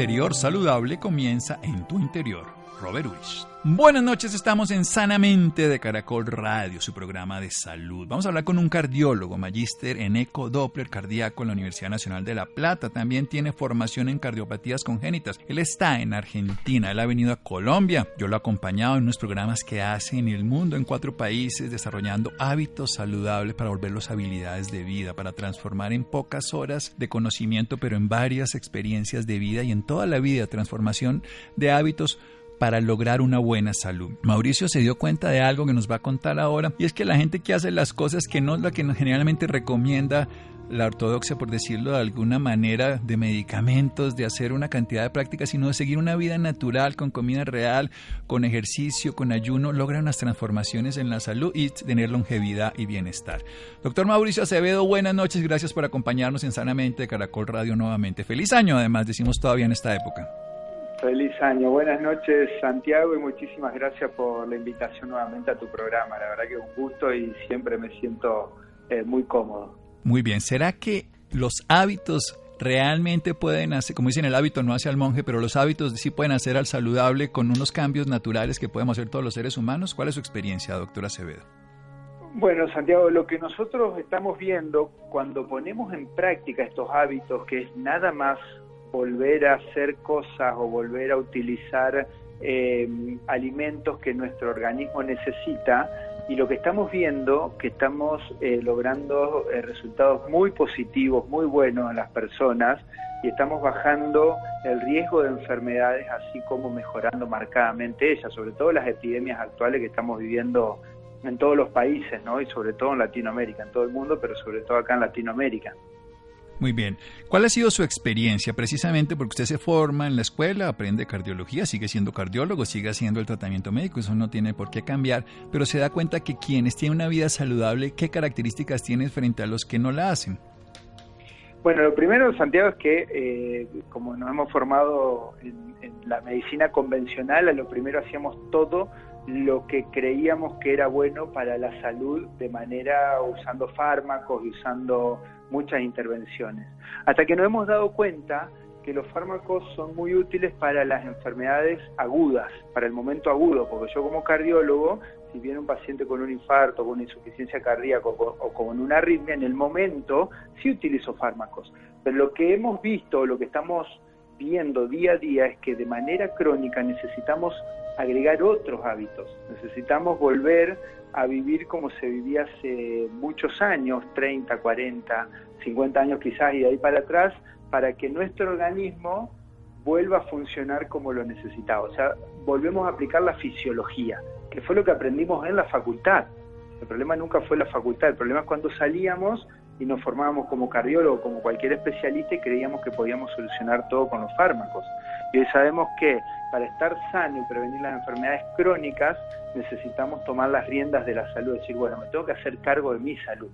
Exterior saludable comienza en tu interior. Robert Wish. Buenas noches, estamos en Sanamente de Caracol Radio, su programa de salud. Vamos a hablar con un cardiólogo, magíster en eco Doppler cardíaco en la Universidad Nacional de La Plata. También tiene formación en cardiopatías congénitas. Él está en Argentina, él ha venido a Colombia. Yo lo he acompañado en unos programas que hace en el mundo, en cuatro países, desarrollando hábitos saludables para volverlos habilidades de vida, para transformar en pocas horas de conocimiento, pero en varias experiencias de vida y en toda la vida, transformación de hábitos para lograr una buena salud. Mauricio se dio cuenta de algo que nos va a contar ahora y es que la gente que hace las cosas que no es la que generalmente recomienda la ortodoxia, por decirlo de alguna manera, de medicamentos, de hacer una cantidad de prácticas, sino de seguir una vida natural, con comida real, con ejercicio, con ayuno, logra unas transformaciones en la salud y tener longevidad y bienestar. Doctor Mauricio Acevedo, buenas noches, gracias por acompañarnos en Sanamente de Caracol Radio nuevamente. Feliz año, además, decimos todavía en esta época. Feliz año, buenas noches Santiago y muchísimas gracias por la invitación nuevamente a tu programa. La verdad que es un gusto y siempre me siento eh, muy cómodo. Muy bien, ¿será que los hábitos realmente pueden hacer, como dicen, el hábito no hace al monje, pero los hábitos sí pueden hacer al saludable con unos cambios naturales que podemos hacer todos los seres humanos? ¿Cuál es su experiencia, doctora Acevedo? Bueno, Santiago, lo que nosotros estamos viendo cuando ponemos en práctica estos hábitos, que es nada más volver a hacer cosas o volver a utilizar eh, alimentos que nuestro organismo necesita y lo que estamos viendo que estamos eh, logrando eh, resultados muy positivos, muy buenos en las personas y estamos bajando el riesgo de enfermedades así como mejorando marcadamente ellas, sobre todo las epidemias actuales que estamos viviendo en todos los países, ¿no? Y sobre todo en Latinoamérica, en todo el mundo, pero sobre todo acá en Latinoamérica. Muy bien. ¿Cuál ha sido su experiencia? Precisamente porque usted se forma en la escuela, aprende cardiología, sigue siendo cardiólogo, sigue haciendo el tratamiento médico, eso no tiene por qué cambiar, pero se da cuenta que quienes tienen una vida saludable, ¿qué características tienen frente a los que no la hacen? Bueno, lo primero, Santiago, es que eh, como nos hemos formado en, en la medicina convencional, a lo primero hacíamos todo lo que creíamos que era bueno para la salud de manera usando fármacos y usando muchas intervenciones. Hasta que nos hemos dado cuenta que los fármacos son muy útiles para las enfermedades agudas, para el momento agudo, porque yo como cardiólogo, si viene un paciente con un infarto, con una insuficiencia cardíaca o con una arritmia, en el momento sí utilizo fármacos. Pero lo que hemos visto, lo que estamos viendo día a día es que de manera crónica necesitamos agregar otros hábitos, necesitamos volver a vivir como se vivía hace muchos años, 30, 40, 50 años quizás y de ahí para atrás, para que nuestro organismo vuelva a funcionar como lo necesitaba. O sea, volvemos a aplicar la fisiología, que fue lo que aprendimos en la facultad. El problema nunca fue la facultad, el problema es cuando salíamos y nos formábamos como cardiólogo, como cualquier especialista y creíamos que podíamos solucionar todo con los fármacos. Y hoy sabemos que para estar sano y prevenir las enfermedades crónicas necesitamos tomar las riendas de la salud, decir, bueno, me tengo que hacer cargo de mi salud.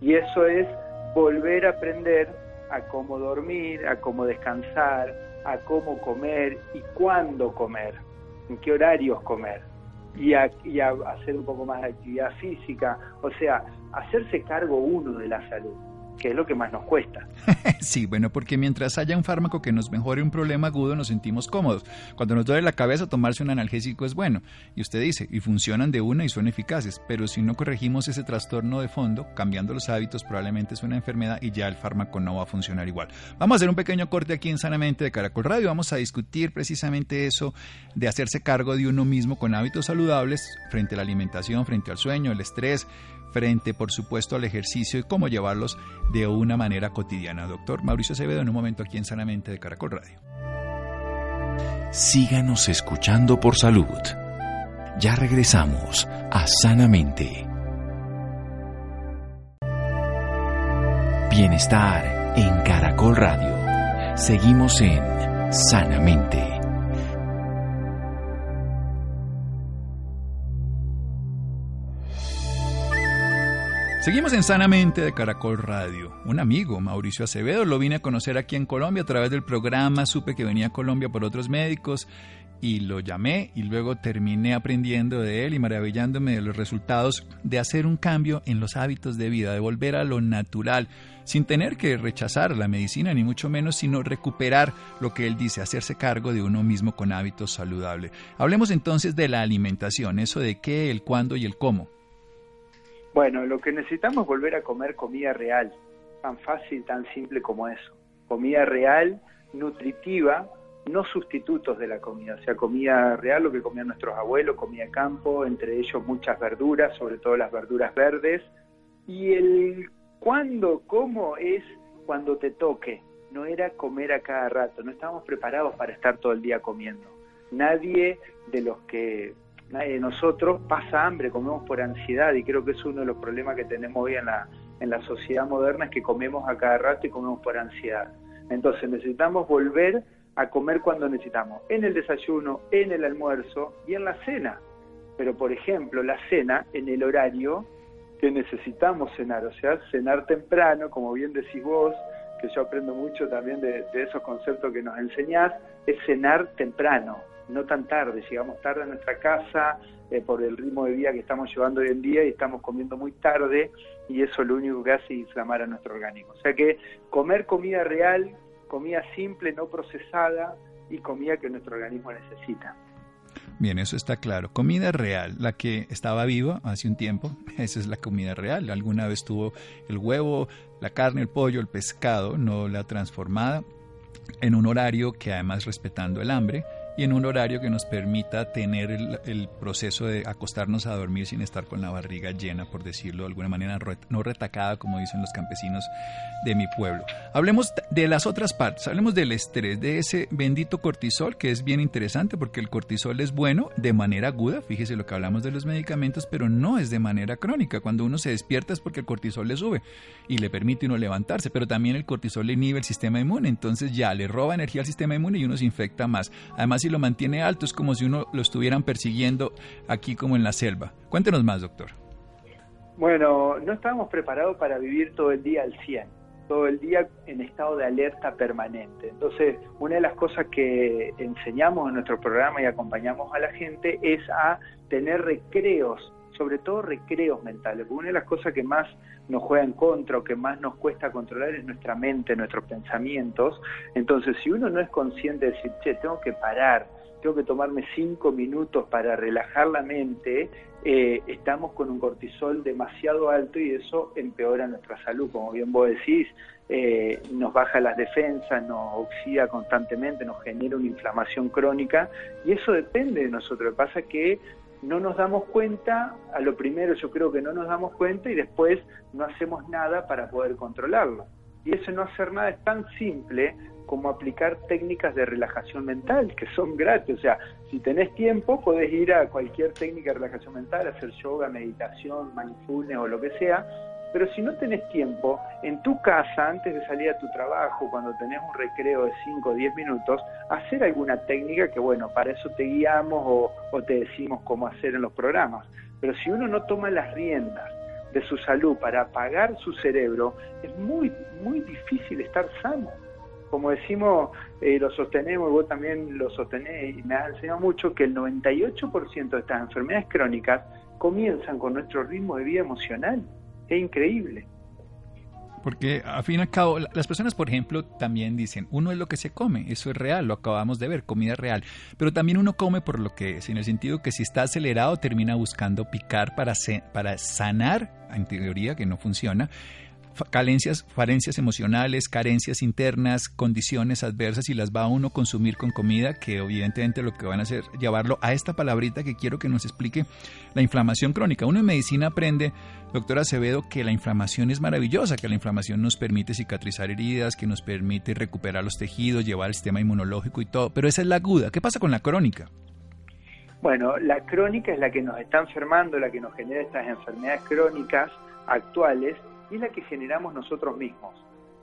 Y eso es volver a aprender a cómo dormir, a cómo descansar, a cómo comer y cuándo comer, en qué horarios comer y a, hacer un poco más de actividad física, o sea, hacerse cargo uno de la salud que es lo que más nos cuesta. sí, bueno, porque mientras haya un fármaco que nos mejore un problema agudo, nos sentimos cómodos. Cuando nos duele la cabeza, tomarse un analgésico es bueno. Y usted dice, y funcionan de una y son eficaces, pero si no corregimos ese trastorno de fondo, cambiando los hábitos, probablemente es una enfermedad y ya el fármaco no va a funcionar igual. Vamos a hacer un pequeño corte aquí en Sanamente de Caracol Radio. Vamos a discutir precisamente eso de hacerse cargo de uno mismo con hábitos saludables frente a la alimentación, frente al sueño, el estrés, frente, por supuesto, al ejercicio y cómo llevarlos de una manera cotidiana. Doctor Mauricio Acevedo, en un momento aquí en Sanamente de Caracol Radio. Síganos escuchando por salud. Ya regresamos a Sanamente. Bienestar en Caracol Radio. Seguimos en Sanamente. Seguimos en Sanamente de Caracol Radio. Un amigo, Mauricio Acevedo, lo vine a conocer aquí en Colombia a través del programa. Supe que venía a Colombia por otros médicos y lo llamé y luego terminé aprendiendo de él y maravillándome de los resultados de hacer un cambio en los hábitos de vida, de volver a lo natural, sin tener que rechazar la medicina ni mucho menos, sino recuperar lo que él dice, hacerse cargo de uno mismo con hábitos saludables. Hablemos entonces de la alimentación, eso de qué, el cuándo y el cómo. Bueno, lo que necesitamos es volver a comer comida real, tan fácil, tan simple como eso. Comida real, nutritiva, no sustitutos de la comida, o sea, comida real, lo que comían nuestros abuelos, comida campo, entre ellos muchas verduras, sobre todo las verduras verdes, y el cuándo, cómo es cuando te toque, no era comer a cada rato, no estábamos preparados para estar todo el día comiendo. Nadie de los que, nadie de nosotros pasa hambre, comemos por ansiedad y creo que es uno de los problemas que tenemos hoy en la, en la sociedad moderna, es que comemos a cada rato y comemos por ansiedad. Entonces necesitamos volver a comer cuando necesitamos, en el desayuno, en el almuerzo y en la cena. Pero, por ejemplo, la cena en el horario que necesitamos cenar, o sea, cenar temprano, como bien decís vos, que yo aprendo mucho también de, esos conceptos que nos enseñás, es cenar temprano, no tan tarde. Llegamos tarde a nuestra casa eh, por el ritmo de vida que estamos llevando hoy en día y estamos comiendo muy tarde y eso lo único que hace es inflamar a nuestro organismo. O sea que comer comida real comida simple, no procesada y comida que nuestro organismo necesita. Bien, eso está claro. Comida real, la que estaba viva hace un tiempo, esa es la comida real. Alguna vez tuvo el huevo, la carne, el pollo, el pescado, no la transformada, en un horario que además respetando el hambre y en un horario que nos permita tener el, proceso de acostarnos a dormir sin estar con la barriga llena, por decirlo de alguna manera, no retacada, como dicen los campesinos de mi pueblo. Hablemos de las otras partes, hablemos del estrés, de ese bendito cortisol, que es bien interesante porque el cortisol es bueno de manera aguda, fíjese lo que hablamos de los medicamentos, pero no es de manera crónica. Cuando uno se despierta es porque el cortisol le sube y le permite uno levantarse, pero también el cortisol le inhibe el sistema inmune, entonces ya le roba energía al sistema inmune y uno se infecta más. Además, si lo mantiene alto es como si uno lo estuvieran persiguiendo aquí como en la selva. Cuéntenos más, doctor. Bueno, no estábamos preparados para vivir todo el día al 100, todo el día en estado de alerta permanente. Entonces, una de las cosas que enseñamos en nuestro programa y acompañamos a la gente es a tener recreos sobre todo recreos mentales, porque una de las cosas que más nos juega en contra o que más nos cuesta controlar es nuestra mente, nuestros pensamientos. Entonces, si uno no es consciente de decir, che, tengo que parar, tengo que tomarme cinco minutos para relajar la mente, eh, estamos con un cortisol demasiado alto y eso empeora nuestra salud. Como bien vos decís, eh, nos baja las defensas, nos oxida constantemente, nos genera una inflamación crónica y eso depende de nosotros. Lo que pasa es que no nos damos cuenta, a lo primero yo creo que no nos damos cuenta y después no hacemos nada para poder controlarlo. Y ese no hacer nada es tan simple como aplicar técnicas de relajación mental, que son gratis. O sea, si tenés tiempo, podés ir a cualquier técnica de relajación mental, hacer yoga, meditación, mindfulness o lo que sea, pero si no tenés tiempo, en tu casa, antes de salir a tu trabajo, cuando tenés un recreo de 5 o 10 minutos, hacer alguna técnica que, bueno, para eso te guiamos o, te decimos cómo hacer en los programas. Pero si uno no toma las riendas de su salud para apagar su cerebro, es muy, muy difícil estar sano. Como decimos, eh, lo sostenemos, vos también lo sostenés y me has enseñado mucho, que el 98% de estas enfermedades crónicas comienzan con nuestro ritmo de vida emocional. Es increíble. Porque a fin y al cabo, las personas, por ejemplo, también dicen, uno es lo que se come, eso es real, lo acabamos de ver, comida real, pero también uno come por lo que es, en el sentido que si está acelerado termina buscando picar para, para sanar, en teoría que no funciona, carencias, carencias emocionales, carencias internas, condiciones adversas y las va a uno consumir con comida que evidentemente lo que van a hacer llevarlo a esta palabrita que quiero que nos explique la inflamación crónica. Uno en medicina aprende, doctora Acevedo, que la inflamación es maravillosa, que la inflamación nos permite cicatrizar heridas, que nos permite recuperar los tejidos, llevar el sistema inmunológico y todo, pero esa es la aguda. ¿Qué pasa con la crónica? Bueno, la crónica es la que nos está enfermando, la que nos genera estas enfermedades crónicas actuales y es la que generamos nosotros mismos.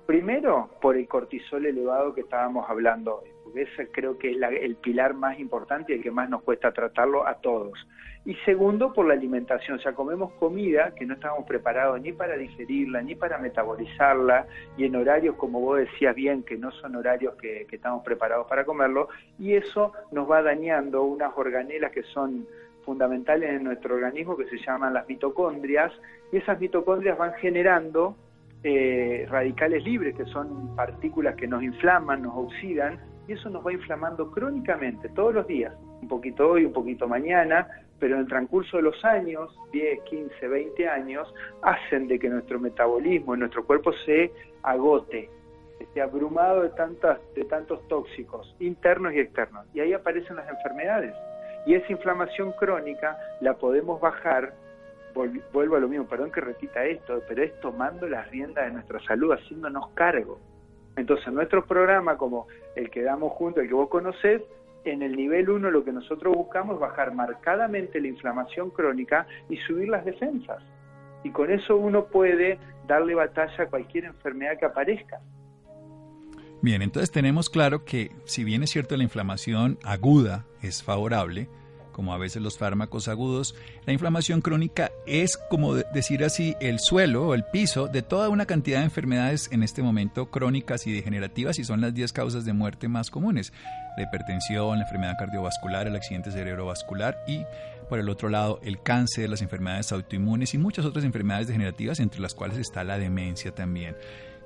Primero, por el cortisol elevado que estábamos hablando hoy, porque ese creo que es el pilar más importante y el que más nos cuesta tratarlo a todos. Y segundo, por la alimentación, o sea, comemos comida que no estamos preparados ni para digerirla, ni para metabolizarla, y en horarios, como vos decías bien, que no son horarios que, que estamos preparados para comerlo, y eso nos va dañando unas organelas que son fundamentales en nuestro organismo, que se llaman las mitocondrias, y esas mitocondrias van generando eh, radicales libres, que son partículas que nos inflaman, nos oxidan, y eso nos va inflamando crónicamente, todos los días, un poquito hoy, un poquito mañana, pero en el transcurso de los años, 10, 15, 20 años, hacen de que nuestro metabolismo, nuestro cuerpo se agote, esté abrumado de, tantas, de tantos tóxicos internos y externos. Y ahí aparecen las enfermedades. Y esa inflamación crónica la podemos bajar vuelvo a lo mismo, perdón que repita esto, pero es tomando las riendas de nuestra salud, haciéndonos cargo. Entonces, nuestro programa, como el que damos juntos, el que vos conocés, en el nivel 1 lo que nosotros buscamos es bajar marcadamente la inflamación crónica y subir las defensas. Y con eso uno puede darle batalla a cualquier enfermedad que aparezca. Bien, entonces tenemos claro que si bien es cierto la inflamación aguda es favorable, como a veces los fármacos agudos, la inflamación crónica es, como decir así, el suelo o el piso de toda una cantidad de enfermedades en este momento crónicas y degenerativas y son las 10 causas de muerte más comunes. La hipertensión, la enfermedad cardiovascular, el accidente cerebrovascular y, por el otro lado, el cáncer, las enfermedades autoinmunes y muchas otras enfermedades degenerativas, entre las cuales está la demencia también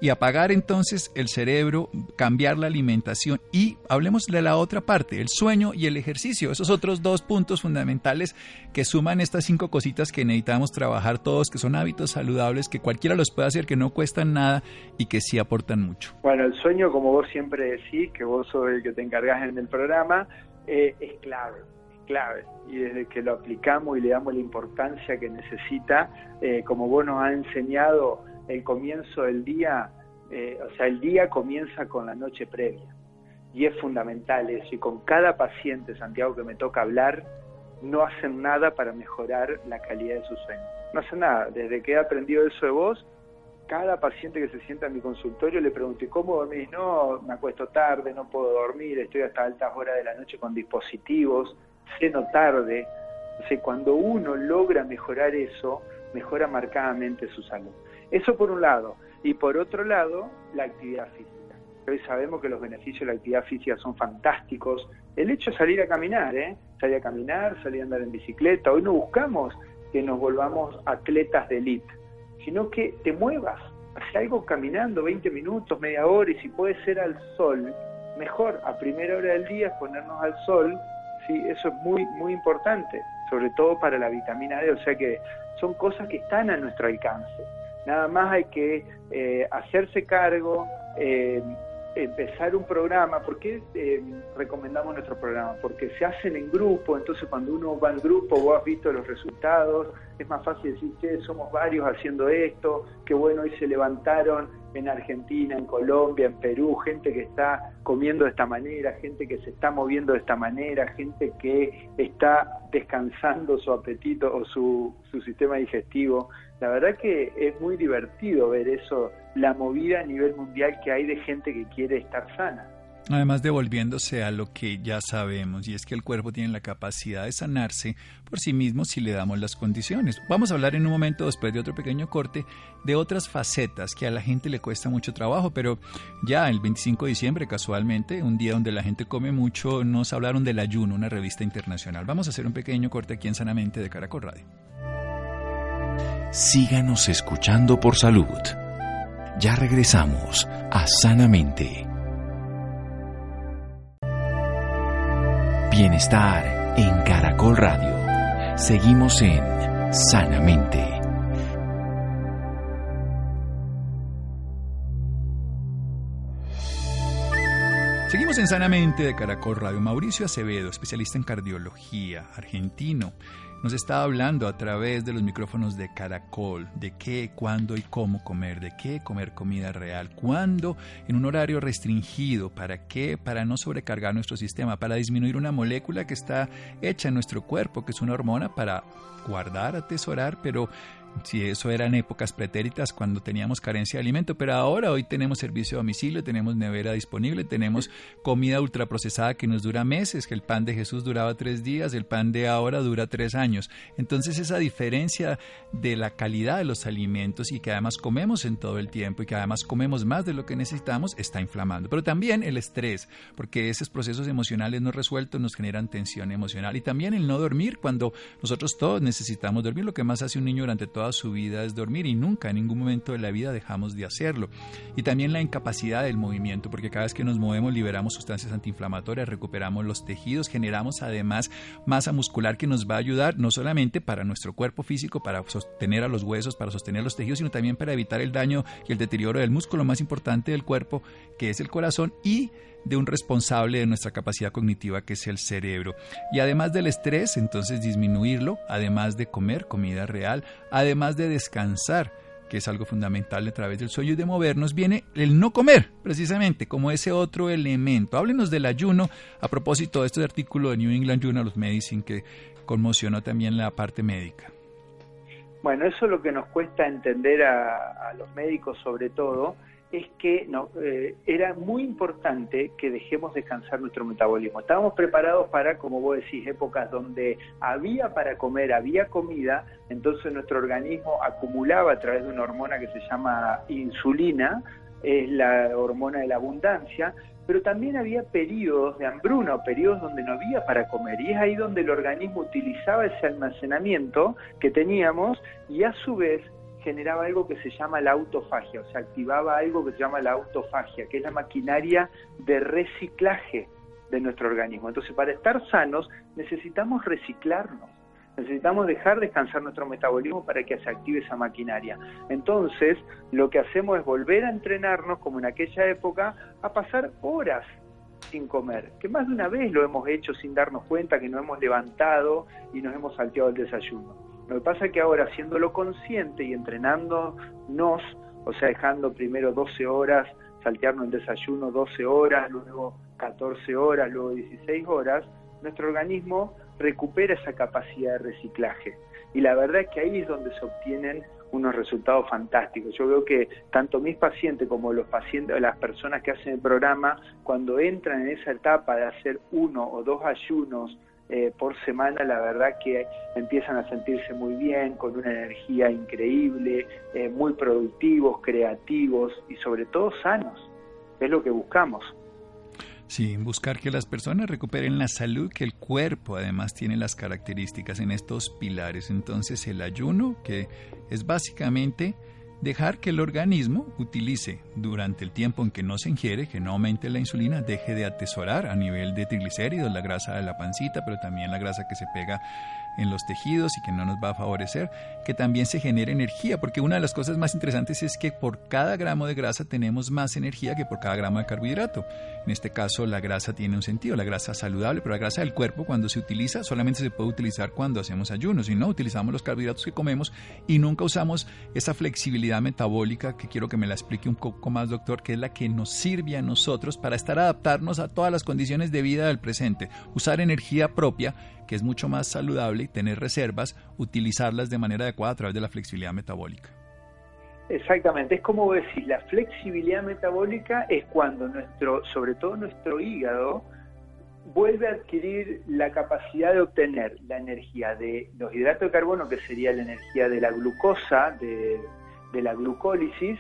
y apagar entonces el cerebro, cambiar la alimentación y hablemos de la otra parte, el sueño y el ejercicio, esos otros dos puntos fundamentales que suman estas cinco cositas que necesitamos trabajar todos, que son hábitos saludables, que cualquiera los puede hacer, que no cuestan nada y que sí aportan mucho. Bueno, el sueño, como vos siempre decís, que vos sos el que te encargas en el programa, eh, es clave clave y desde que lo aplicamos y le damos la importancia que necesita, eh, como vos nos has enseñado el comienzo del día, eh, o sea, el día comienza con la noche previa. Y es fundamental eso. Y con cada paciente, Santiago, que me toca hablar, no hacen nada para mejorar la calidad de su sueño. No hacen nada. Desde que he aprendido eso de vos, cada paciente que se sienta en mi consultorio le pregunté, ¿cómo dormís? No, me acuesto tarde, no puedo dormir, estoy hasta altas horas de la noche con dispositivos, ceno tarde. O sea, cuando uno logra mejorar eso, mejora marcadamente su salud. Eso por un lado. Y por otro lado, la actividad física. Hoy sabemos que los beneficios de la actividad física son fantásticos. El hecho de salir a caminar, ¿eh? salir a caminar, salir a andar en bicicleta. Hoy no buscamos que nos volvamos atletas de élite, sino que te muevas, hace algo caminando 20 minutos, media hora, y si puede ser al sol, mejor, a primera hora del día ponernos al sol, sí, eso es muy, muy importante, sobre todo para la vitamina D, o sea que son cosas que están a nuestro alcance. Nada más hay que eh, hacerse cargo, eh, empezar un programa. ¿Por qué eh, recomendamos nuestro programa? Porque se hacen en grupo, entonces cuando uno va en grupo, vos has visto los resultados, es más fácil decir, que somos varios haciendo esto, qué bueno, hoy se levantaron en Argentina, en Colombia, en Perú, gente que está comiendo de esta manera, gente que se está moviendo de esta manera, gente que está descansando su apetito o su, su sistema digestivo. La verdad que es muy divertido ver eso, la movida a nivel mundial que hay de gente que quiere estar sana. Además devolviéndose a lo que ya sabemos, y es que el cuerpo tiene la capacidad de sanarse por sí mismo si le damos las condiciones. Vamos a hablar en un momento, después de otro pequeño corte, de otras facetas que a la gente le cuesta mucho trabajo, pero ya el 25 de diciembre, casualmente, un día donde la gente come mucho, nos hablaron del ayuno, una revista internacional. Vamos a hacer un pequeño corte aquí en Sanamente de Caracol Radio. Síganos escuchando por salud. Ya regresamos a Sanamente. Bienestar en Caracol Radio. Seguimos en Sanamente. Seguimos en Sanamente de Caracol Radio. Mauricio Acevedo, especialista en cardiología, argentino, nos está hablando a través de los micrófonos de Caracol de qué, cuándo y cómo comer, de qué comer comida real, cuándo en un horario restringido, para qué, para no sobrecargar nuestro sistema, para disminuir una molécula que está hecha en nuestro cuerpo, que es una hormona para guardar, atesorar, pero si eso era en épocas pretéritas cuando teníamos carencia de alimento, pero ahora hoy tenemos servicio a domicilio, tenemos nevera disponible, tenemos comida ultraprocesada que nos dura meses, que el pan de Jesús duraba tres días, el pan de ahora dura tres años. Entonces esa diferencia de la calidad de los alimentos y que además comemos en todo el tiempo y que además comemos más de lo que necesitamos está inflamando. Pero también el estrés, porque esos procesos emocionales no resueltos nos generan tensión emocional y también el no dormir cuando nosotros todos necesitamos dormir. Lo que más hace un niño durante toda su vida es dormir y nunca en ningún momento de la vida dejamos de hacerlo. Y también la incapacidad del movimiento, porque cada vez que nos movemos liberamos sustancias antiinflamatorias, recuperamos los tejidos, generamos además masa muscular que nos va a ayudar no solamente para nuestro cuerpo físico, para sostener a los huesos, para sostener los tejidos, sino también para evitar el daño y el deterioro del músculo más importante del cuerpo, que es el corazón, y de un responsable de nuestra capacidad cognitiva que es el cerebro. Y además del estrés, entonces disminuirlo, además de comer comida real, además de descansar, que es algo fundamental a través del sueño y de movernos, viene el no comer, precisamente, como ese otro elemento. Háblenos del ayuno a propósito de este artículo de New England Journal of Medicine que conmocionó también la parte médica. Bueno, eso es lo que nos cuesta entender a, a los médicos sobre todo, es que no, eh, era muy importante que dejemos descansar nuestro metabolismo. Estábamos preparados para, como vos decís, épocas donde había para comer, había comida, entonces nuestro organismo acumulaba a través de una hormona que se llama insulina, es la hormona de la abundancia, pero también había periodos de hambruna o periodos donde no había para comer y es ahí donde el organismo utilizaba ese almacenamiento que teníamos y a su vez generaba algo que se llama la autofagia, o sea, activaba algo que se llama la autofagia, que es la maquinaria de reciclaje de nuestro organismo. Entonces, para estar sanos necesitamos reciclarnos, necesitamos dejar descansar nuestro metabolismo para que se active esa maquinaria. Entonces, lo que hacemos es volver a entrenarnos, como en aquella época, a pasar horas sin comer, que más de una vez lo hemos hecho sin darnos cuenta, que nos hemos levantado y nos hemos salteado el desayuno. Lo que pasa es que ahora, haciéndolo consciente y entrenándonos, o sea, dejando primero 12 horas, saltearnos el desayuno 12 horas, luego 14 horas, luego 16 horas, nuestro organismo recupera esa capacidad de reciclaje. Y la verdad es que ahí es donde se obtienen unos resultados fantásticos. Yo veo que tanto mis pacientes como los pacientes, las personas que hacen el programa, cuando entran en esa etapa de hacer uno o dos ayunos eh, por semana, la verdad que empiezan a sentirse muy bien, con una energía increíble, eh, muy productivos, creativos y sobre todo sanos. Es lo que buscamos. Sí, buscar que las personas recuperen la salud, que el cuerpo además tiene las características en estos pilares. Entonces el ayuno, que es básicamente dejar que el organismo utilice durante el tiempo en que no se ingiere, que no aumente la insulina, deje de atesorar a nivel de triglicéridos la grasa de la pancita, pero también la grasa que se pega en los tejidos y que no nos va a favorecer, que también se genere energía, porque una de las cosas más interesantes es que por cada gramo de grasa tenemos más energía que por cada gramo de carbohidrato. En este caso la grasa tiene un sentido, la grasa saludable, pero la grasa del cuerpo cuando se utiliza solamente se puede utilizar cuando hacemos ayunos, y no utilizamos los carbohidratos que comemos y nunca usamos esa flexibilidad metabólica que quiero que me la explique un poco más doctor, que es la que nos sirve a nosotros para estar adaptarnos a todas las condiciones de vida del presente, usar energía propia que es mucho más saludable tener reservas, utilizarlas de manera adecuada a través de la flexibilidad metabólica. Exactamente, es como decir, la flexibilidad metabólica es cuando nuestro, sobre todo nuestro hígado, vuelve a adquirir la capacidad de obtener la energía de los hidratos de carbono, que sería la energía de la glucosa, de, la glucólisis,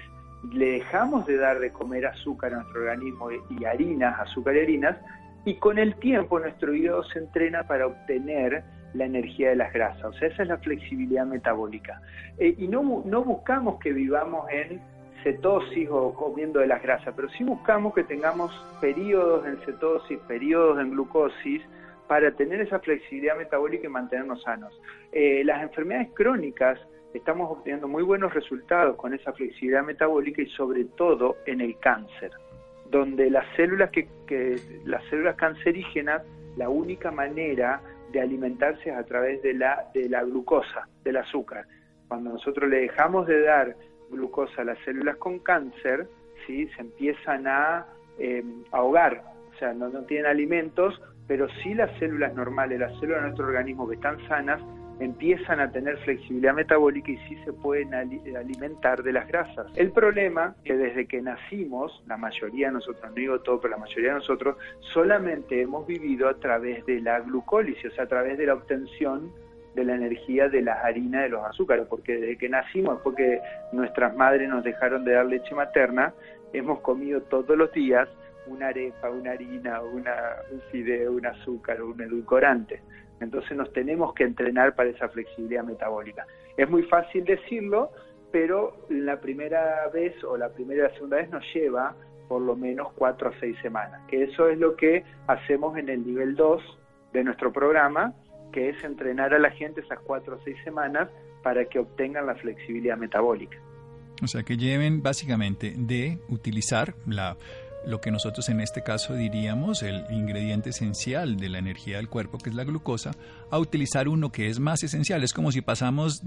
le dejamos de dar de comer azúcar a nuestro organismo y harinas, azúcar y harinas, y con el tiempo nuestro hígado se entrena para obtener la energía de las grasas. O sea, esa es la flexibilidad metabólica. Eh, y no, no buscamos que vivamos en cetosis o comiendo de las grasas, pero sí buscamos que tengamos periodos en cetosis, periodos en glucosis, para tener esa flexibilidad metabólica y mantenernos sanos. Eh, las enfermedades crónicas estamos obteniendo muy buenos resultados con esa flexibilidad metabólica y sobre todo en el cáncer donde las células que, las células cancerígenas, la única manera de alimentarse es a través de la, de la glucosa, del azúcar. Cuando nosotros le dejamos de dar glucosa a las células con cáncer, ¿sí? se empiezan a em, ahogar, o sea, no, no tienen alimentos, pero sí las células normales, las células de nuestro organismo que están sanas, empiezan a tener flexibilidad metabólica y sí se pueden alimentar de las grasas. El problema es que desde que nacimos, la mayoría de nosotros, no digo todo, pero la mayoría de nosotros, solamente hemos vivido a través de la glucólisis, o sea, a través de la obtención de la energía de las harinas de los azúcares, porque desde que nacimos, porque nuestras madres nos dejaron de dar leche materna, hemos comido todos los días una arepa, una harina, una, un fideo, un azúcar un edulcorante. Entonces nos tenemos que entrenar para esa flexibilidad metabólica. Es muy fácil decirlo, pero la primera vez o la primera y la segunda vez nos lleva por lo menos cuatro a seis semanas, que eso es lo que hacemos en el nivel 2 de nuestro programa, que es entrenar a la gente esas cuatro o seis semanas para que obtengan la flexibilidad metabólica. O sea, que lleven básicamente de utilizar la lo que nosotros en este caso diríamos el ingrediente esencial de la energía del cuerpo, que es la glucosa, a utilizar uno que es más esencial. Es como si pasamos,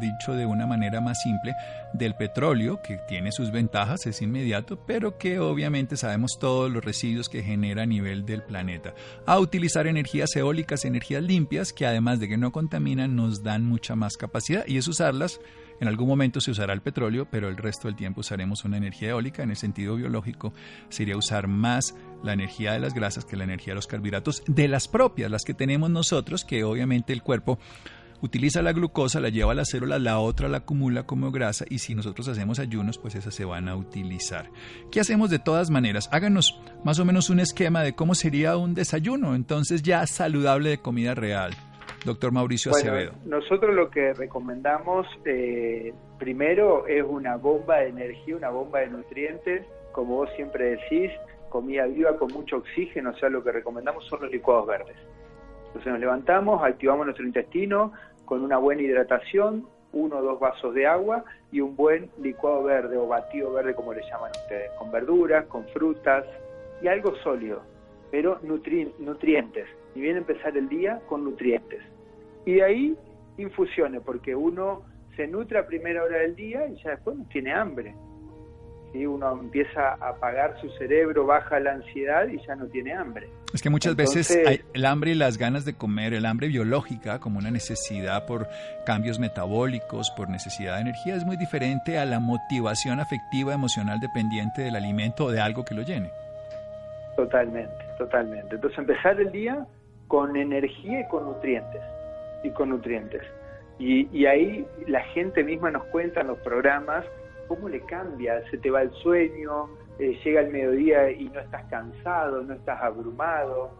dicho de una manera más simple, del petróleo, que tiene sus ventajas, es inmediato, pero que obviamente sabemos todos los residuos que genera a nivel del planeta, a utilizar energías eólicas, energías limpias, que además de que no contaminan, nos dan mucha más capacidad y es usarlas en algún momento se usará el petróleo, pero el resto del tiempo usaremos una energía eólica. En el sentido biológico sería usar más la energía de las grasas que la energía de los carbohidratos, de las propias, las que tenemos nosotros, que obviamente el cuerpo utiliza la glucosa, la lleva a las células, la otra la acumula como grasa y si nosotros hacemos ayunos, pues esas se van a utilizar. ¿Qué hacemos de todas maneras? Háganos más o menos un esquema de cómo sería un desayuno, entonces ya saludable de comida real doctor Mauricio Acevedo? nosotros lo que recomendamos eh, primero es una bomba de energía, una bomba de nutrientes, como vos siempre decís, comida viva con mucho oxígeno, o sea, lo que recomendamos son los licuados verdes. Entonces nos levantamos, activamos nuestro intestino con una buena hidratación, uno o dos vasos de agua y un buen licuado verde o batido verde como le llaman ustedes, con verduras, con frutas y algo sólido, pero nutrientes. Y viene a empezar el día con nutrientes. Y de ahí infusiones, porque uno se nutre a primera hora del día y ya después no tiene hambre. ¿Sí? Uno empieza a apagar su cerebro, baja la ansiedad y ya no tiene hambre. Es que muchas veces hay el hambre y las ganas de comer, el hambre biológica como una necesidad por cambios metabólicos, por necesidad de energía, es muy diferente a la motivación afectiva, emocional dependiente del alimento o de algo que lo llene. Totalmente, totalmente. Entonces empezar el día con energía y con nutrientes y con nutrientes. Y, ahí la gente misma nos cuenta en los programas cómo le cambia, se te va el sueño, eh, llega el mediodía y no estás cansado, no estás abrumado.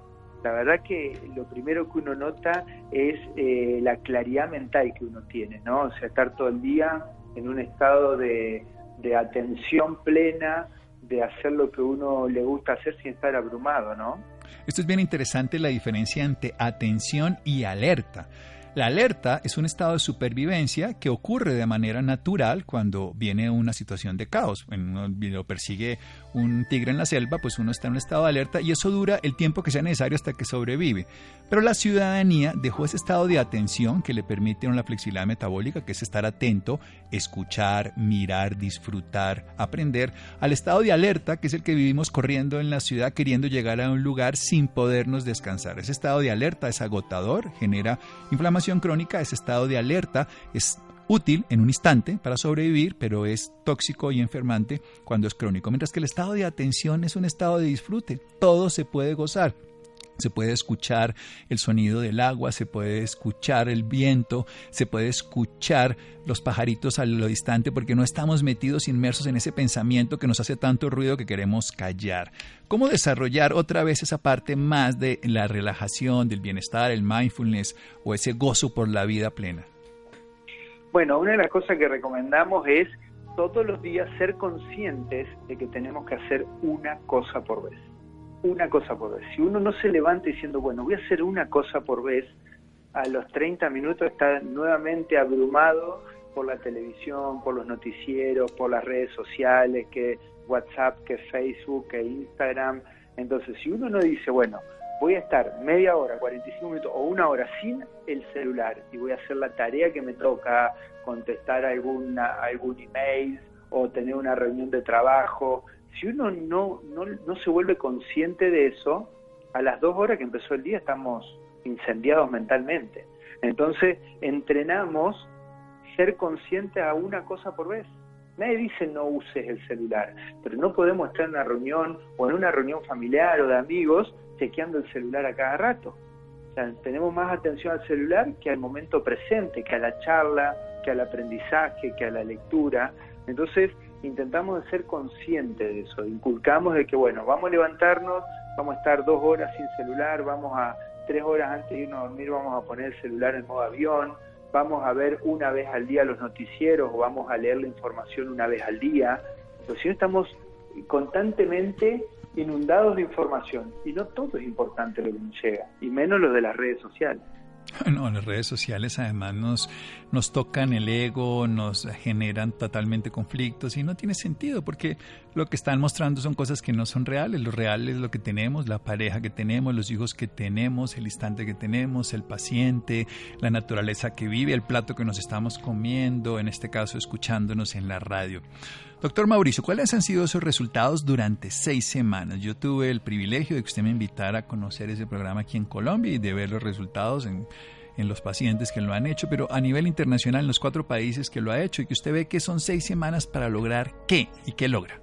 La verdad que lo primero que uno nota es eh, la claridad mental que uno tiene, ¿no? O sea, estar todo el día en un estado de, de atención plena, de hacer lo que uno le gusta hacer sin estar abrumado, ¿no? Esto es bien interesante la diferencia entre atención y alerta. La alerta es un estado de supervivencia que ocurre de manera natural cuando viene una situación de caos. Cuando lo persigue un tigre en la selva, pues uno está en un estado de alerta y eso dura el tiempo que sea necesario hasta que sobrevive. Pero la ciudadanía dejó ese estado de atención que le permite una flexibilidad metabólica, que es estar atento, escuchar, mirar, disfrutar, aprender, al estado de alerta, que es el que vivimos corriendo en la ciudad queriendo llegar a un lugar sin podernos descansar. Ese estado de alerta es agotador, genera inflamación crónica, ese estado de alerta es útil en un instante para sobrevivir, pero es tóxico y enfermante cuando es crónico. Mientras que el estado de atención es un estado de disfrute, todo se puede gozar. Se puede escuchar el sonido del agua, se puede escuchar el viento, se puede escuchar los pajaritos a lo distante porque no estamos metidos inmersos en ese pensamiento que nos hace tanto ruido que queremos callar. ¿Cómo desarrollar otra vez esa parte más de la relajación, del bienestar, el mindfulness o ese gozo por la vida plena? Bueno, una de las cosas que recomendamos es todos los días ser conscientes de que tenemos que hacer una cosa por vez. Una cosa por vez. Si uno no se levanta diciendo, bueno, voy a hacer una cosa por vez, a los 30 minutos está nuevamente abrumado por la televisión, por los noticieros, por las redes sociales, que WhatsApp, que Facebook, que Instagram. Entonces, si uno no dice, bueno, voy a estar media hora, 45 minutos o una hora sin el celular y voy a hacer la tarea que me toca, contestar alguna, algún email o tener una reunión de trabajo. Si uno no, no, no se vuelve consciente de eso, a las dos horas que empezó el día estamos incendiados mentalmente. Entonces, entrenamos ser consciente a una cosa por vez. Nadie dice no uses el celular, pero no podemos estar en una reunión o en una reunión familiar o de amigos chequeando el celular a cada rato. Tenemos más atención al celular que al momento presente, que a la charla, que al aprendizaje, que a la lectura. Entonces, intentamos ser conscientes de eso, inculcamos de que, bueno, vamos a levantarnos, vamos a estar dos horas sin celular, vamos a tres horas antes de irnos a dormir, vamos a poner el celular en modo avión, vamos a ver una vez al día los noticieros o vamos a leer la información una vez al día. Pero si no estamos constantemente inundados de información y no todo es importante lo que nos llega, y menos lo de las redes sociales. No, las redes sociales además nos, nos tocan el ego, nos generan totalmente conflictos y no tiene sentido porque lo que están mostrando son cosas que no son reales. Lo real es lo que tenemos, la pareja que tenemos, los hijos que tenemos, el instante que tenemos, el paciente, la naturaleza que vive, el plato que nos estamos comiendo, en este caso escuchándonos en la radio. Doctor Mauricio, ¿cuáles han sido esos resultados durante seis semanas? Yo tuve el privilegio de que usted me invitara a conocer ese programa aquí en Colombia y de ver los resultados en, los pacientes que lo han hecho, pero a nivel internacional, en los cuatro países que lo ha hecho y que usted ve que son seis semanas para lograr qué y qué logra.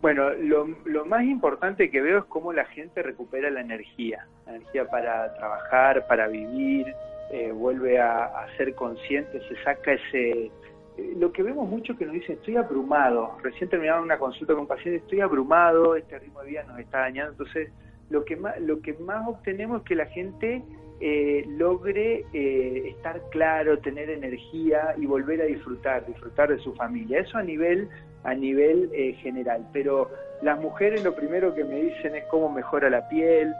Bueno, lo, más importante que veo es cómo la gente recupera la energía, la energía para trabajar, para vivir, eh, vuelve a, ser consciente, se saca ese, lo que vemos mucho que nos dicen, estoy abrumado, recién terminaba una consulta con un paciente, estoy abrumado, este ritmo de vida nos está dañando, entonces lo que más, lo que más obtenemos es que la gente eh, logre eh, estar claro, tener energía y volver a disfrutar, disfrutar de su familia. Eso a nivel, a nivel general. Pero las mujeres lo primero que me dicen es cómo mejora la piel,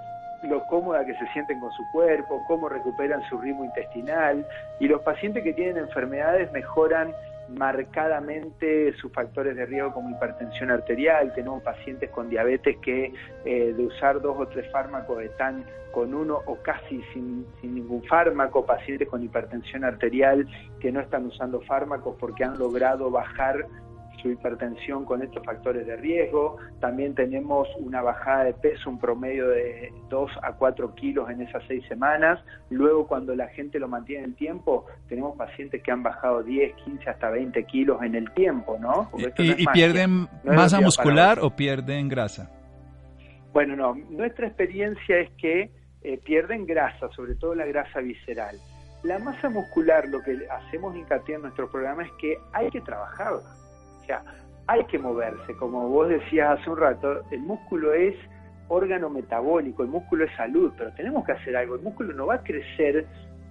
lo cómoda que se sienten con su cuerpo, cómo recuperan su ritmo intestinal y los pacientes que tienen enfermedades mejoran marcadamente sus factores de riesgo como hipertensión arterial, tenemos pacientes con diabetes que eh, de usar dos o tres fármacos están con uno o casi sin, sin ningún fármaco, pacientes con hipertensión arterial que no están usando fármacos porque han logrado bajar su hipertensión con estos factores de riesgo. También tenemos una bajada de peso, un promedio de 2 a 4 kilos en esas seis semanas. Luego, cuando la gente lo mantiene en tiempo, tenemos pacientes que han bajado 10, 15, hasta 20 kilos en el tiempo, ¿no? ¿Y, pierden masa muscular o pierden grasa? Bueno, no. Nuestra experiencia es que eh, pierden grasa, sobre todo la grasa visceral. La masa muscular, lo que hacemos hincapié en nuestro programa es que hay que trabajar sea, hay que moverse, como vos decías hace un rato, el músculo es órgano metabólico, el músculo es salud, pero tenemos que hacer algo, el músculo no va a crecer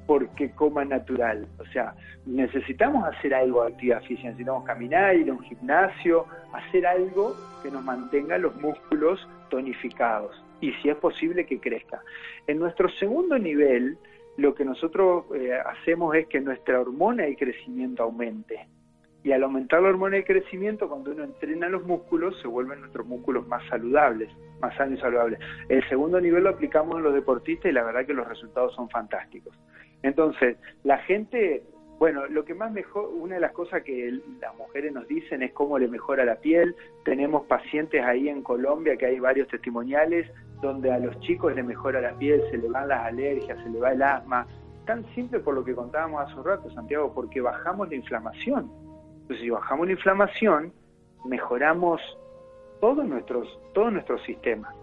porque coma natural, o sea, necesitamos hacer algo de actividad física, necesitamos caminar, ir a un gimnasio, hacer algo que nos mantenga los músculos tonificados. Y si es posible que crezca. En nuestro segundo nivel, lo que nosotros eh, hacemos es que nuestra hormona de crecimiento aumente. Y al aumentar la hormona de crecimiento, cuando uno entrena los músculos, se vuelven nuestros músculos más saludables, más sanos y saludables. El segundo nivel lo aplicamos en los deportistas y la verdad que los resultados son fantásticos. Entonces, la gente, bueno, lo que más mejor, una de las cosas que las mujeres nos dicen es cómo le mejora la piel. Tenemos pacientes ahí en Colombia que hay varios testimoniales donde a los chicos le mejora la piel, se le van las alergias, se le va el asma. Tan simple por lo que contábamos hace un rato, Santiago, porque bajamos la inflamación entonces, si bajamos la inflamación, mejoramos todos nuestros, todos nuestros sistemas.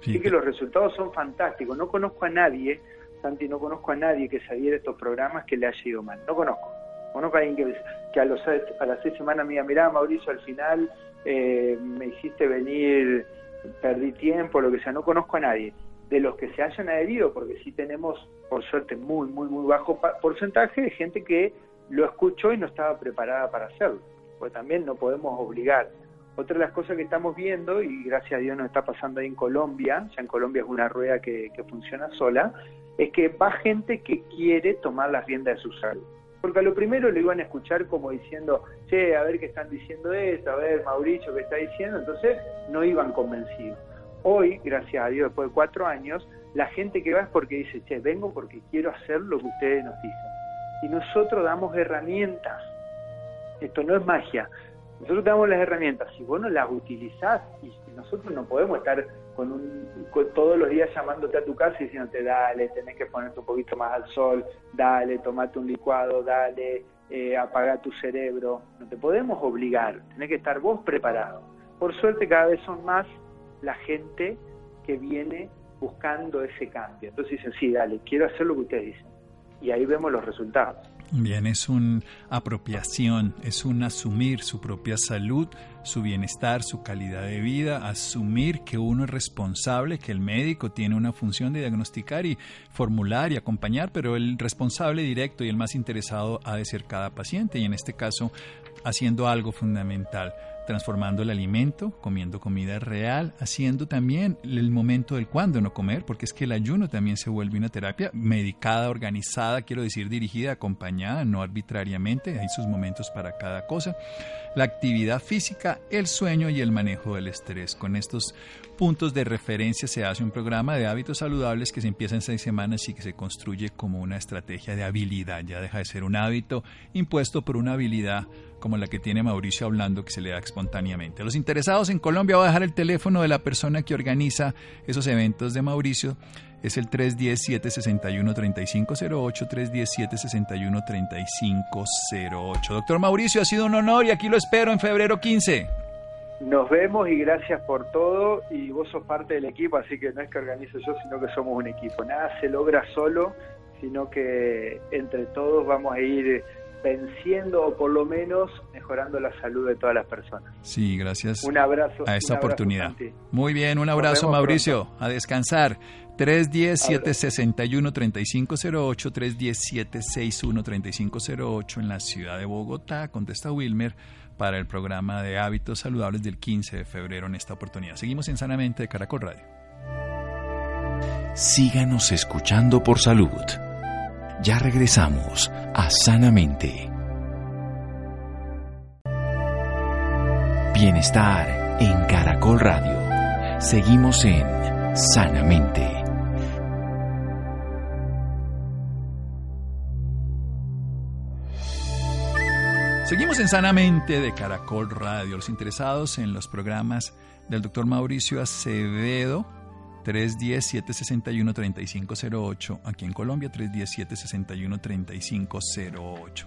Así que los resultados son fantásticos. No conozco a nadie, Santi, no conozco a nadie que saliera de estos programas que le haya ido mal. No conozco. Conozco a alguien que, que a, los, a las seis semanas me diga, mirá, Mauricio, al final eh, me hiciste venir, perdí tiempo, lo que sea. No conozco a nadie. De los que se hayan adherido, porque sí tenemos, por suerte, muy, muy, muy bajo porcentaje de gente que lo escuchó y no estaba preparada para hacerlo, pues también no podemos obligar. Otra de las cosas que estamos viendo, y gracias a Dios nos está pasando ahí en Colombia, ya en Colombia es una rueda que, funciona sola, es que va gente que quiere tomar las riendas de su salud. Porque a lo primero lo iban a escuchar como diciendo, che, a ver qué están diciendo esto, a ver Mauricio qué está diciendo, entonces no iban convencidos. Hoy, gracias a Dios, después de cuatro años, la gente que va es porque dice, che, vengo porque quiero hacer lo que ustedes nos dicen y nosotros damos herramientas. Esto no es magia. Nosotros damos las herramientas, si vos no las utilizás, y nosotros no podemos estar con un, todos los días llamándote a tu casa y diciéndote, dale, tenés que ponerte un poquito más al sol, dale, tomate un licuado, dale, eh, apaga tu cerebro. No te podemos obligar, tenés que estar vos preparado. Por suerte cada vez son más la gente que viene buscando ese cambio. Entonces dicen, sí, dale, quiero hacer lo que ustedes dicen. Y ahí vemos los resultados. Bien, es una apropiación, es un asumir su propia salud, su bienestar, su calidad de vida, asumir que uno es responsable, que el médico tiene una función de diagnosticar y formular y acompañar, pero el responsable directo y el más interesado ha de ser cada paciente y en este caso haciendo algo fundamental transformando el alimento, comiendo comida real, haciendo también el momento del cuándo no comer, porque es que el ayuno también se vuelve una terapia medicada, organizada, quiero decir dirigida, acompañada, no arbitrariamente, hay sus momentos para cada cosa. La actividad física, el sueño y el manejo del estrés. Con estos puntos de referencia se hace un programa de hábitos saludables que se empieza en seis semanas y que se construye como una estrategia de habilidad. Ya deja de ser un hábito impuesto por una habilidad como la que tiene Mauricio hablando que se le da espontáneamente. Los interesados en Colombia, voy a dejar el teléfono de la persona que organiza esos eventos de Mauricio. Es el 317-761-3508, 317-761-3508. Doctor Mauricio, ha sido un honor y aquí lo espero en febrero 15. Nos vemos y gracias por todo y vos sos parte del equipo, así que no es que organizo yo, sino que somos un equipo. Nada se logra solo, sino que entre todos vamos a ir venciendo o por lo menos mejorando la salud de todas las personas. Sí, gracias. Un abrazo. A esta oportunidad. Muy bien, un abrazo Mauricio. A descansar. 310-761-3508, 310-761-3508 en la ciudad de Bogotá, contesta Wilmer, para el programa de hábitos saludables del 15 de febrero en esta oportunidad. Seguimos en Sanamente de Caracol Radio. Síganos escuchando por salud. Ya regresamos a Sanamente. Bienestar en Caracol Radio. Seguimos en Sanamente. Seguimos en Sanamente de Caracol Radio. Los interesados en los programas del doctor Mauricio Acevedo 310-761-3508. Aquí en Colombia, 310-761-3508.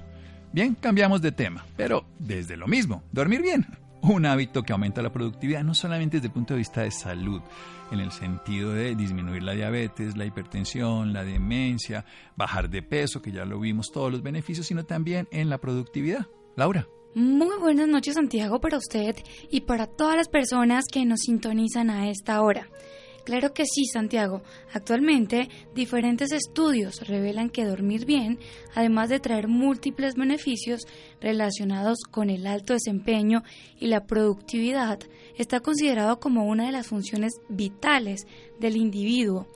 Bien, cambiamos de tema, pero desde lo mismo, dormir bien. Un hábito que aumenta la productividad no solamente desde el punto de vista de salud, en el sentido de disminuir la diabetes, la hipertensión, la demencia, bajar de peso, que ya lo vimos todos los beneficios, sino también en la productividad. Laura. Muy buenas noches Santiago para usted y para todas las personas que nos sintonizan a esta hora. Claro que sí, Santiago. Actualmente, diferentes estudios revelan que dormir bien, además de traer múltiples beneficios relacionados con el alto desempeño y la productividad, está considerado como una de las funciones vitales del individuo.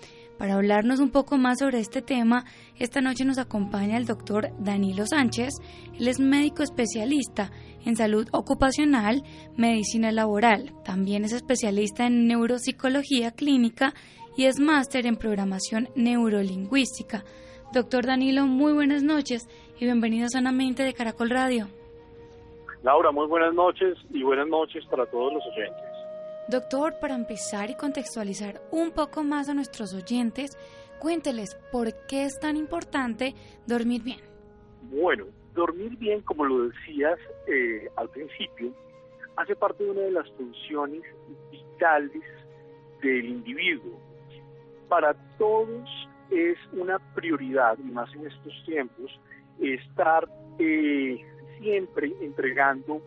Para hablarnos un poco más sobre este tema, esta noche nos acompaña el doctor Danilo Sánchez. Él es médico especialista en salud ocupacional, medicina laboral. También es especialista en neuropsicología clínica y es máster en programación neurolingüística. Doctor Danilo, muy buenas noches y bienvenido Sanamente de Caracol Radio. Laura, muy buenas noches y buenas noches para todos los oyentes. Doctor, para empezar y contextualizar un poco más a nuestros oyentes, cuénteles por qué es tan importante dormir bien. Bueno, dormir bien, como lo decías eh, al principio, hace parte de una de las funciones vitales del individuo. Para todos es una prioridad, y más en estos tiempos, estar eh, siempre entregando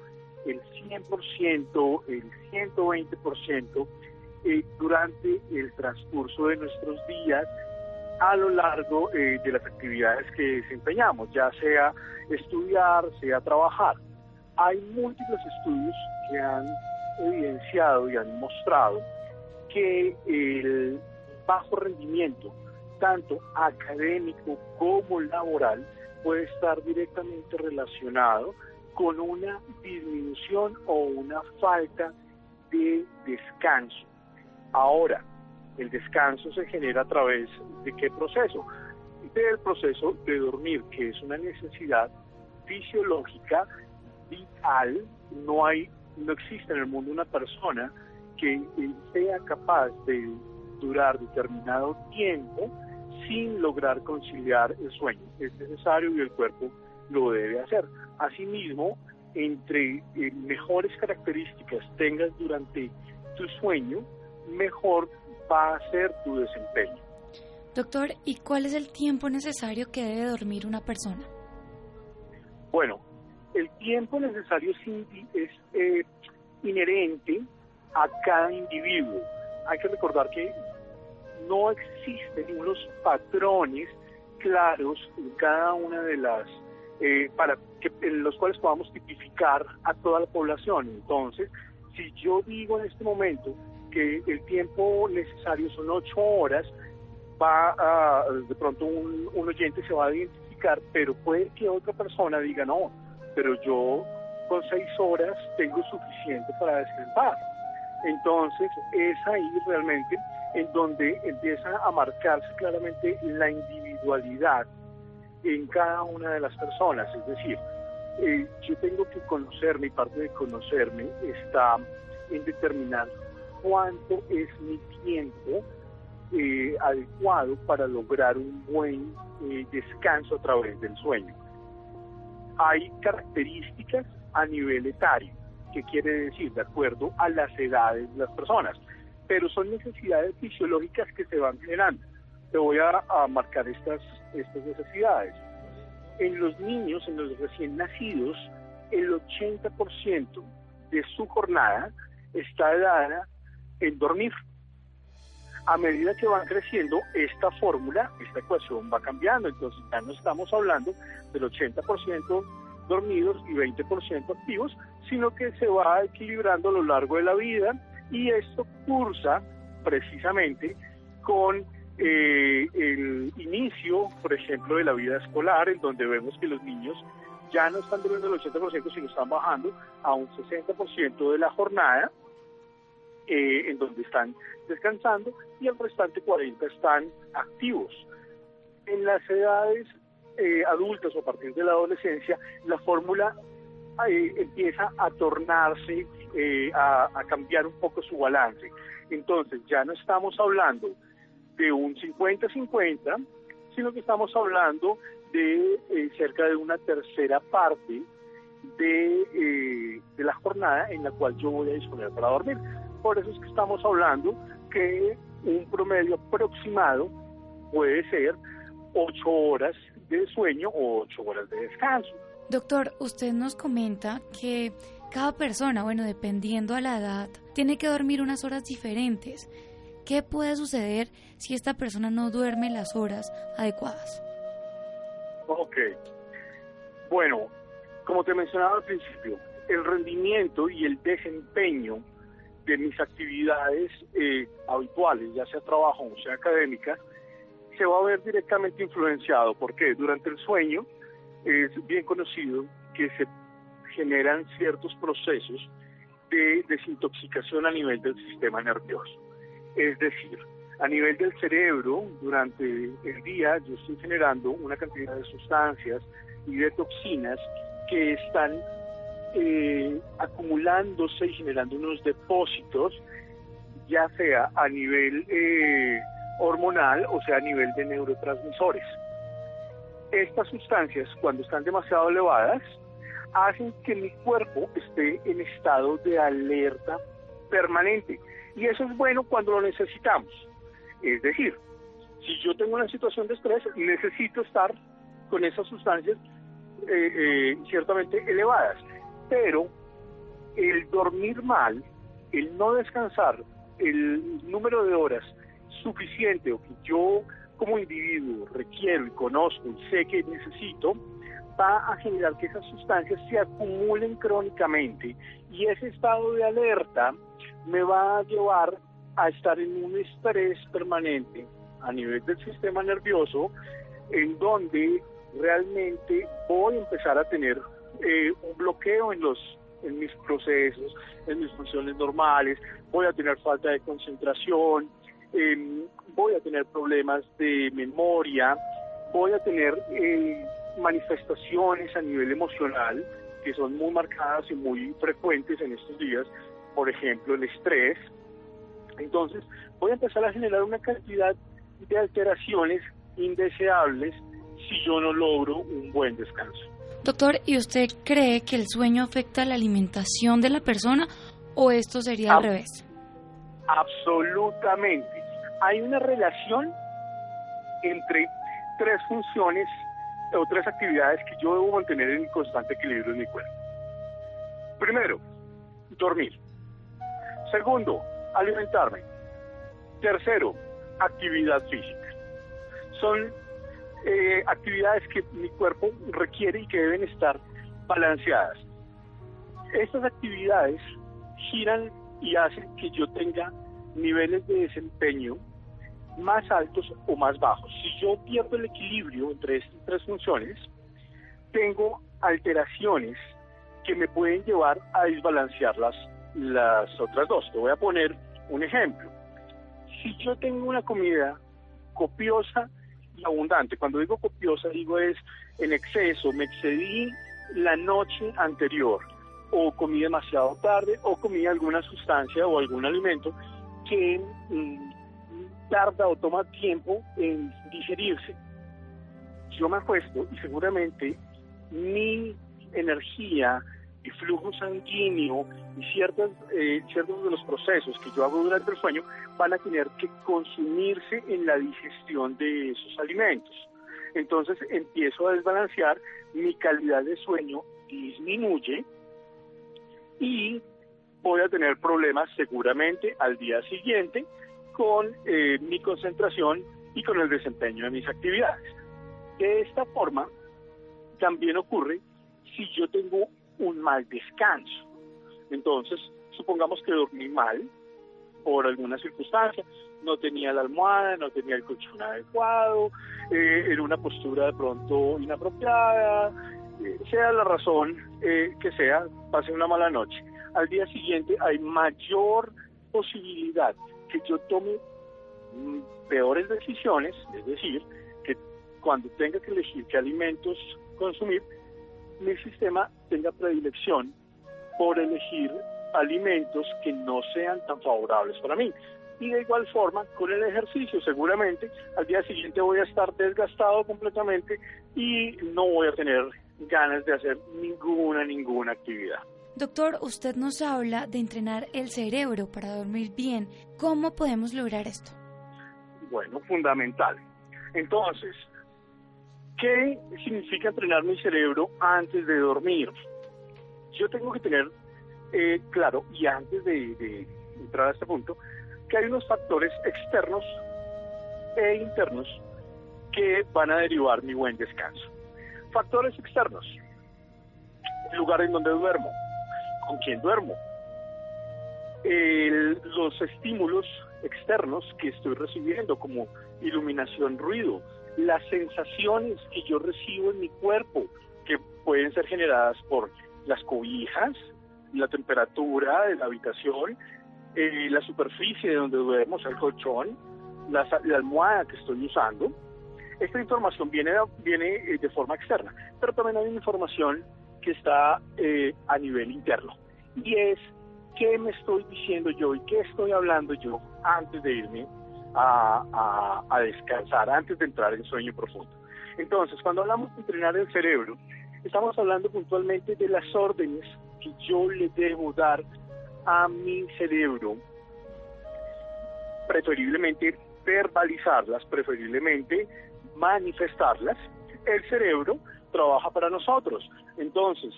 el 100%, el 120% eh, durante el transcurso de nuestros días a lo largo eh, de las actividades que desempeñamos, ya sea estudiar, sea trabajar. Hay múltiples estudios que han evidenciado y han mostrado que el bajo rendimiento, tanto académico como laboral, puede estar directamente relacionado con una disminución o una falta de descanso. Ahora, el descanso se genera a través de qué proceso? Del proceso de dormir, que es una necesidad fisiológica vital, no hay, no existe en el mundo una persona que sea capaz de durar determinado tiempo sin lograr conciliar el sueño. Es necesario y el cuerpo lo debe hacer. Asimismo, entre eh, mejores características tengas durante tu sueño, mejor va a ser tu desempeño. Doctor, ¿y cuál es el tiempo necesario que debe dormir una persona? Bueno, el tiempo necesario es, eh, inherente a cada individuo. Hay que recordar que no existen unos patrones claros en cada una de las eh, para que en los cuales podamos tipificar a toda la población. Entonces, si yo digo en este momento que el tiempo necesario son ocho horas, va a, de pronto un, un oyente se va a identificar, pero puede que otra persona diga no, pero yo con seis horas tengo suficiente para descansar. Entonces, es ahí realmente en donde empieza a marcarse claramente la individualidad en cada una de las personas. Es decir, eh, yo tengo que conocerme y parte de conocerme está en determinar cuánto es mi tiempo eh, adecuado para lograr un buen eh, descanso a través del sueño. Hay características a nivel etario, que quiere decir de acuerdo a las edades de las personas, pero son necesidades fisiológicas que se van generando. Te voy a, a marcar estas, estas necesidades. En los niños, en los recién nacidos, el 80% de su jornada está dada en dormir. A medida que van creciendo, esta fórmula, esta ecuación va cambiando. Entonces ya no estamos hablando del 80% dormidos y 20% activos, sino que se va equilibrando a lo largo de la vida y esto cursa precisamente con eh, el inicio, por ejemplo, de la vida escolar, en donde vemos que los niños ya no están durmiendo el 80%, sino están bajando a un 60% de la jornada, eh, en donde están descansando, y el restante 40% están activos. En las edades eh, adultas o a partir de la adolescencia, la fórmula empieza a tornarse, a, a cambiar un poco su balance. Entonces, ya no estamos hablando de un 50-50, sino que estamos hablando de eh, cerca de una tercera parte de, eh, de la jornada en la cual yo voy a disponer para dormir. Por eso es que estamos hablando que un promedio aproximado puede ser 8 horas de sueño o 8 horas de descanso. Doctor, usted nos comenta que cada persona, bueno, dependiendo a la edad, tiene que dormir unas horas diferentes. ¿Qué puede suceder si esta persona no duerme las horas adecuadas? Ok. Bueno, como te mencionaba al principio, el rendimiento y el desempeño de mis actividades eh, habituales, ya sea trabajo o sea académica, se va a ver directamente influenciado. porque Durante el sueño es bien conocido que se generan ciertos procesos de desintoxicación a nivel del sistema nervioso. Es decir, a nivel del cerebro, durante el día yo estoy generando una cantidad de sustancias y de toxinas que están eh, acumulándose y generando unos depósitos, ya sea a nivel eh, hormonal o sea a nivel de neurotransmisores. Estas sustancias, cuando están demasiado elevadas, hacen que mi cuerpo esté en estado de alerta permanente. Y eso es bueno cuando lo necesitamos. Es decir, si yo tengo una situación de estrés, necesito estar con esas sustancias eh, eh, ciertamente elevadas. Pero el dormir mal, el no descansar, el número de horas suficiente o que yo como individuo requiero y conozco y sé que necesito, va a generar que esas sustancias se acumulen crónicamente y ese estado de alerta me va a llevar a estar en un estrés permanente a nivel del sistema nervioso en donde realmente voy a empezar a tener eh, un bloqueo en los en mis procesos, en mis funciones normales, voy a tener falta de concentración, em, voy a tener problemas de memoria, voy a tener eh, manifestaciones a nivel emocional que son muy marcadas y muy frecuentes en estos días, por ejemplo, el estrés. Entonces, voy a empezar a generar una cantidad de alteraciones indeseables si yo no logro un buen descanso. Doctor, ¿y usted cree que el sueño afecta la alimentación de la persona o esto sería al revés? Absolutamente. Hay una relación entre tres funciones o tres actividades que yo debo mantener en constante equilibrio en mi cuerpo. Primero, dormir. Segundo, alimentarme. Tercero, actividad física. Son eh, actividades que mi cuerpo requiere y que deben estar balanceadas. Estas actividades giran y hacen que yo tenga niveles de desempeño más altos o más bajos. Si yo pierdo el equilibrio entre estas tres funciones, tengo alteraciones que me pueden llevar a desbalancear las, las otras dos. Te voy a poner un ejemplo. Si yo tengo una comida copiosa y abundante, cuando digo copiosa digo es en exceso, me excedí la noche anterior, o comí demasiado tarde, o comí alguna sustancia o algún alimento que mm, tarda o toma tiempo en digerirse. Yo me acuesto y seguramente mi energía y flujo sanguíneo y ciertas, eh, ciertos de los procesos que yo hago durante el sueño van a tener que consumirse en la digestión de esos alimentos. Entonces empiezo a desbalancear, mi calidad de sueño disminuye y voy a tener problemas seguramente al día siguiente con eh, mi concentración y con el desempeño de mis actividades. De esta forma, también ocurre si yo tengo un mal descanso. Entonces, supongamos que dormí mal por alguna circunstancia, no tenía la almohada, no tenía el colchón adecuado, eh, en una postura de pronto inapropiada, eh, sea la razón eh, que sea, pase una mala noche. Al día siguiente hay mayor posibilidad que yo tome mm, peores decisiones, es decir, que cuando tenga que elegir qué alimentos consumir, mi sistema tenga predilección por elegir alimentos que no sean tan favorables para mí. Y de igual forma, con el ejercicio, seguramente al día siguiente voy a estar desgastado completamente y no voy a tener ganas de hacer ninguna, ninguna actividad. Doctor, usted nos habla de entrenar el cerebro para dormir bien. ¿Cómo podemos lograr esto? Bueno, fundamental. Entonces, ¿qué significa entrenar mi cerebro antes de dormir? Yo tengo que tener eh, claro, y antes de, entrar a este punto, que hay unos factores externos e internos que van a derivar mi buen descanso. Factores externos, lugar en donde duermo, con quién duermo, los estímulos externos que estoy recibiendo, como iluminación, ruido, las sensaciones que yo recibo en mi cuerpo, que pueden ser generadas por las cobijas, la temperatura de la habitación, eh, la superficie de donde duermo, el colchón, la, almohada que estoy usando. Esta información viene, viene eh, de forma externa, pero también hay información que está eh, a nivel interno. Y es qué me estoy diciendo yo y qué estoy hablando yo antes de irme a, descansar, antes de entrar en sueño profundo. Entonces, cuando hablamos de entrenar el cerebro, estamos hablando puntualmente de las órdenes que yo le debo dar a mi cerebro, preferiblemente verbalizarlas, preferiblemente manifestarlas, el cerebro trabaja para nosotros. Entonces,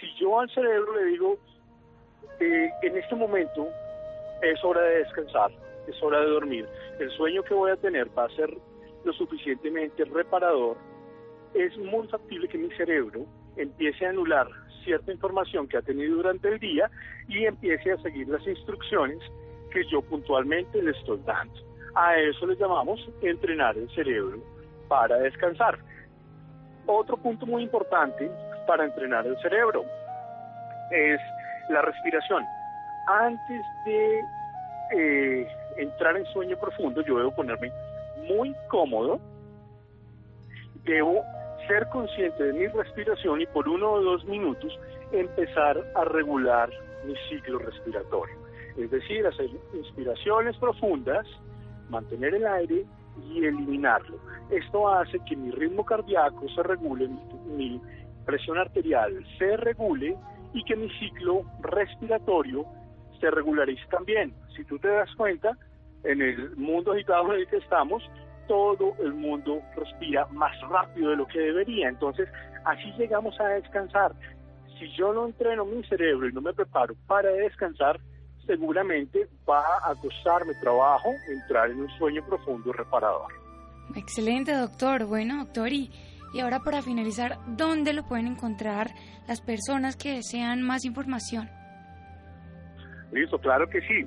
si yo al cerebro le digo, eh, en este momento es hora de descansar, es hora de dormir, el sueño que voy a tener va a ser lo suficientemente reparador, es muy factible que mi cerebro empiece a anular cierta información que ha tenido durante el día y empiece a seguir las instrucciones que yo puntualmente le estoy dando. A eso le llamamos entrenar el cerebro para descansar. Otro punto muy importante para entrenar el cerebro es la respiración. Antes de eh, entrar en sueño profundo, yo debo ponerme muy cómodo, debo ser consciente de mi respiración y por uno o dos minutos empezar a regular mi ciclo respiratorio. Es decir, hacer inspiraciones profundas, mantener el aire y eliminarlo. Esto hace que mi ritmo cardíaco se regule, mi, presión arterial se regule y que mi ciclo respiratorio se regularice también. Si tú te das cuenta, en el mundo agitado en el que estamos, todo el mundo respira más rápido de lo que debería. Entonces, así llegamos a descansar. Si yo no entreno mi cerebro y no me preparo para descansar, seguramente va a costarme trabajo entrar en un sueño profundo reparador. Excelente, doctor. Bueno, doctor, y, y ahora para finalizar, ¿dónde lo pueden encontrar las personas que desean más información? Listo, claro que sí.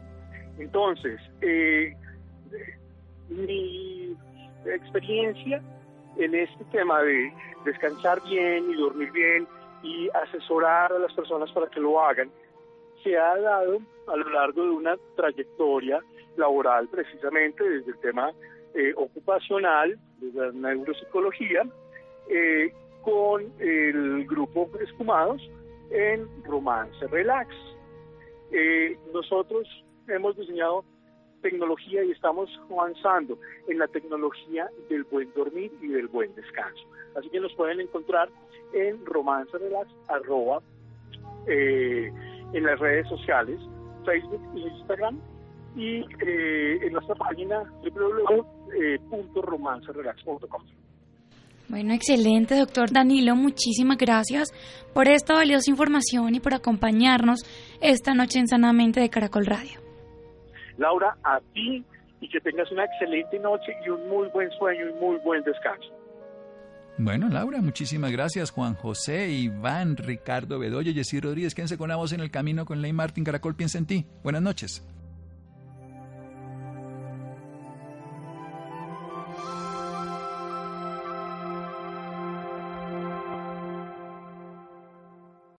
Entonces, eh, mi experiencia en este tema de descansar bien y dormir bien y asesorar a las personas para que lo hagan, se ha dado a lo largo de una trayectoria laboral precisamente desde el tema eh, ocupacional, desde la neuropsicología, eh, con el grupo Esfumados en Romance Relax. Eh, nosotros hemos diseñado tecnología y estamos avanzando en la tecnología del buen dormir y del buen descanso. Así que nos pueden encontrar en Romance Relax, arroba, eh, en las redes sociales, Facebook e Instagram, y eh, en nuestra página www.romancerelax.com. Bueno, excelente, doctor Danilo. Muchísimas gracias por esta valiosa información y por acompañarnos esta noche en Sanamente de Caracol Radio. Laura, a ti y que tengas una excelente noche y un muy buen sueño y muy buen descanso. Bueno, Laura, muchísimas gracias. Juan José, Iván, Ricardo Bedoya, Jessy Rodríguez, quédense con la voz en el camino con Ley Martín Caracol, piensa en ti. Buenas noches.